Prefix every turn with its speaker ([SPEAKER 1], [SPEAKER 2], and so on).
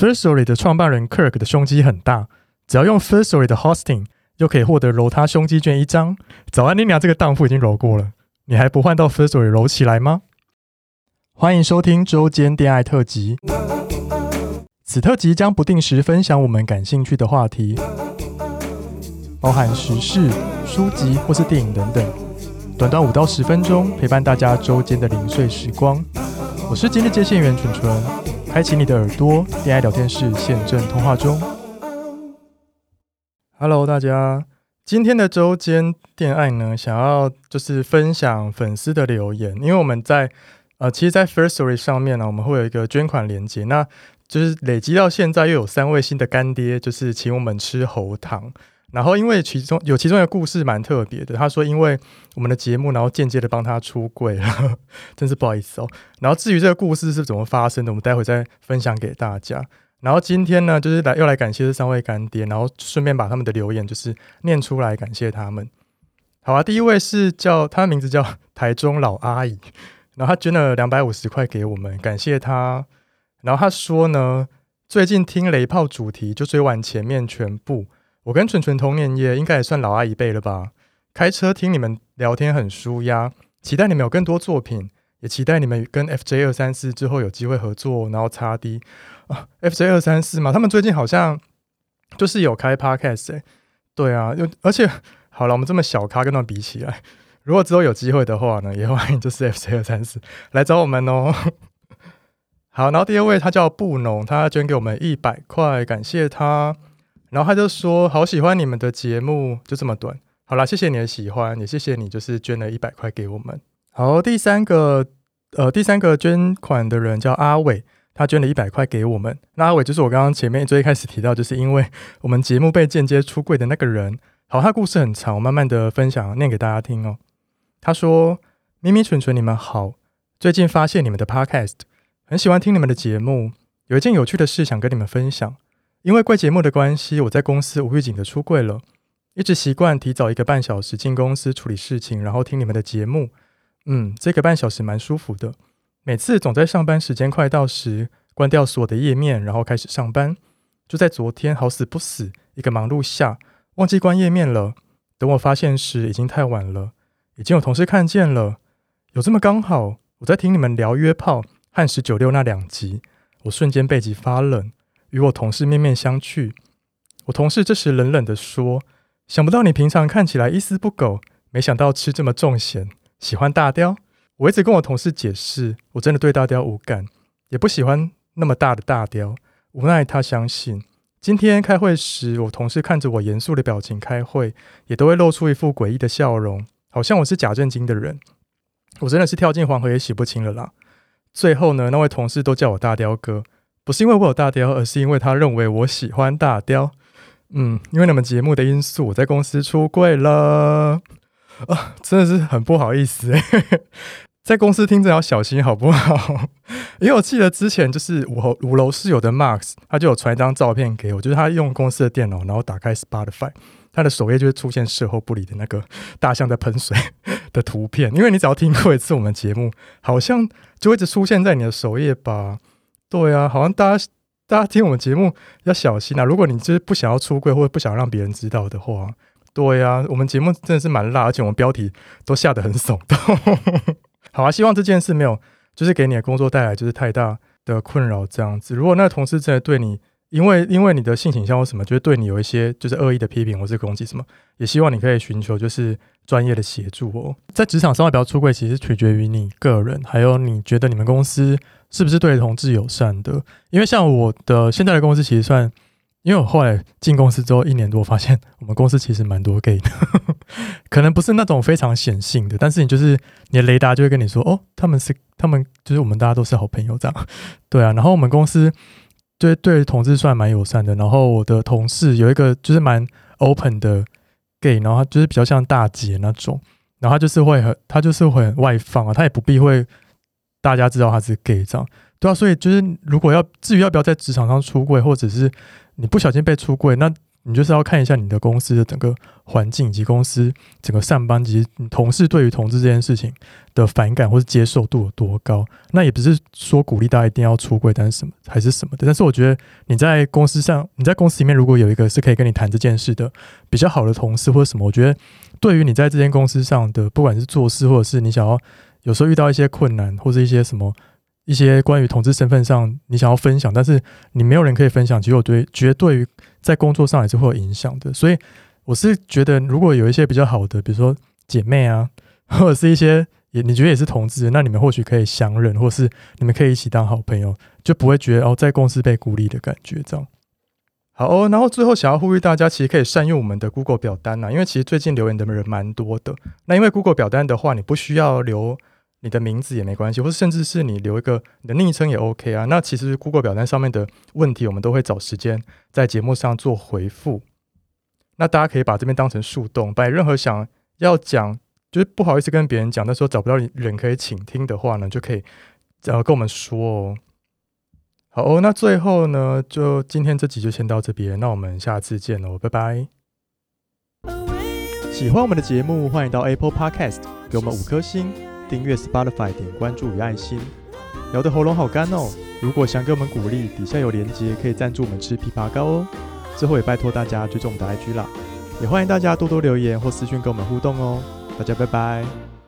[SPEAKER 1] Firstory 的创办人 Kirk 的胸肌很大，只要用 Firstory 的 Hosting，就可以获得揉他胸肌券一张。早安，妮俩，这个当铺已经揉过了，你还不换到 Firstory 揉起来吗？欢迎收听周间恋爱特辑。此特辑将不定时分享我们感兴趣的话题，包含时事、书籍或是电影等等，短短五到十分钟，陪伴大家周间的零碎时光。我是今日接线员纯纯。开启你的耳朵，恋爱聊天室现正通话中。Hello，大家，今天的周间恋爱呢，想要就是分享粉丝的留言，因为我们在呃，其实，在 Firstory 上面呢，我们会有一个捐款连接，那就是累积到现在又有三位新的干爹，就是请我们吃喉糖。然后，因为其中有其中一个故事蛮特别的，他说因为我们的节目，然后间接的帮他出柜了，真是不好意思哦。然后至于这个故事是怎么发生的，我们待会再分享给大家。然后今天呢，就是来又来感谢这三位干爹，然后顺便把他们的留言就是念出来，感谢他们。好啊，第一位是叫他的名字叫台中老阿姨，然后他捐了两百五十块给我们，感谢他。然后他说呢，最近听雷炮主题就追完前面全部。我跟纯纯同年夜，应该也算老阿姨辈了吧？开车听你们聊天很舒压，期待你们有更多作品，也期待你们跟 FJ 二三四之后有机会合作，然后插 D 啊，FJ 二三四嘛，他们最近好像就是有开 Podcast 哎、对啊，又而且好了，我们这么小咖跟他们比起来，如果之后有机会的话呢，也欢迎就是 FJ 二三四来找我们哦。好，然后第二位他叫布农，他捐给我们一百块，感谢他。然后他就说：“好喜欢你们的节目，就这么短。好啦，谢谢你的喜欢，也谢谢你，就是捐了一百块给我们。好，第三个，呃，第三个捐款的人叫阿伟，他捐了一百块给我们。那阿伟就是我刚刚前面最一开始提到，就是因为我们节目被间接出柜的那个人。好，他故事很长，我慢慢的分享，念给大家听哦。他说：咪咪、纯纯，你们好，最近发现你们的 Podcast，很喜欢听你们的节目，有一件有趣的事想跟你们分享。”因为贵节目的关系，我在公司无预警的出柜了。一直习惯提早一个半小时进公司处理事情，然后听你们的节目。嗯，这个半小时蛮舒服的。每次总在上班时间快到时，关掉所有的页面，然后开始上班。就在昨天，好死不死，一个忙碌下忘记关页面了。等我发现时，已经太晚了。已经有同事看见了。有这么刚好，我在听你们聊约炮和十九六那两集，我瞬间背脊发冷。与我同事面面相觑，我同事这时冷冷地说：“想不到你平常看起来一丝不苟，没想到吃这么重咸，喜欢大雕。”我一直跟我同事解释，我真的对大雕无感，也不喜欢那么大的大雕。无奈他相信。今天开会时，我同事看着我严肃的表情开会，也都会露出一副诡异的笑容，好像我是假正经的人。我真的是跳进黄河也洗不清了啦。最后呢，那位同事都叫我大雕哥。不是因为我有大雕，而是因为他认为我喜欢大雕。嗯，因为你们节目的因素，我在公司出柜了啊，真的是很不好意思诶，在公司听着要小心好不好？因为我记得之前就是五楼五楼室友的 Max，他就有传一张照片给我，就是他用公司的电脑，然后打开 Spotify，他的首页就会出现事后不理的那个大象在喷水 的图片。因为你只要听过一次我们节目，好像就会一直出现在你的首页吧。对啊，好像大家大家听我们节目要小心啊！如果你就是不想要出柜或者不想让别人知道的话，对啊，我们节目真的是蛮辣，而且我们标题都下得很耸动。好啊，希望这件事没有就是给你的工作带来就是太大的困扰这样子。如果那同事真的对你，因为因为你的性倾向或什么，就是对你有一些就是恶意的批评或是攻击什么，也希望你可以寻求就是专业的协助哦。在职场上要不要出柜，其实取决于你个人，还有你觉得你们公司。是不是对同志友善的？因为像我的现在的公司，其实算，因为我后来进公司之后一年多，发现我们公司其实蛮多 gay 的，可能不是那种非常显性的，但是你就是你的雷达就会跟你说，哦，他们是他们就是我们大家都是好朋友这样，对啊。然后我们公司对对同志算蛮友善的，然后我的同事有一个就是蛮 open 的 gay，然后他就是比较像大姐那种，然后他就是会很他就是会很外放啊，他也不避讳。大家知道他是 gay 这样，对啊，所以就是如果要至于要不要在职场上出柜，或者是你不小心被出柜，那你就是要看一下你的公司的整个环境以及公司整个上班及你同事对于同志这件事情的反感或是接受度有多高。那也不是说鼓励大家一定要出柜，但是什么还是什么的。但是我觉得你在公司上，你在公司里面如果有一个是可以跟你谈这件事的比较好的同事或者什么，我觉得对于你在这间公司上的不管是做事或者是你想要有时候遇到一些困难或者一些什么。一些关于同志身份上，你想要分享，但是你没有人可以分享，其实我对绝对于在工作上也是会有影响的。所以我是觉得，如果有一些比较好的，比如说姐妹啊，或者是一些也你觉得也是同志，那你们或许可以相认，或是你们可以一起当好朋友，就不会觉得哦，在公司被孤立的感觉这样。好哦，然后最后想要呼吁大家，其实可以善用我们的 Google 表单啊，因为其实最近留言的人蛮多的。那因为 Google 表单的话，你不需要留。你的名字也没关系，或者甚至是你留一个你的昵称也 OK 啊。那其实 Google 表单上面的问题，我们都会找时间在节目上做回复。那大家可以把这边当成树洞，把任何想要讲，就是不好意思跟别人讲，那时候找不到人可以倾听的话呢，就可以呃跟我们说哦。好哦，那最后呢，就今天这集就先到这边，那我们下次见喽，拜拜。喜欢我们的节目，欢迎到 Apple Podcast 给我们五颗星。订阅 Spotify，点关注与爱心。聊得喉咙好干哦，如果想给我们鼓励，底下有连结可以赞助我们吃枇杷膏哦。最后也拜托大家追踪我们的 IG 啦，也欢迎大家多多留言或私讯跟我们互动哦。大家拜拜。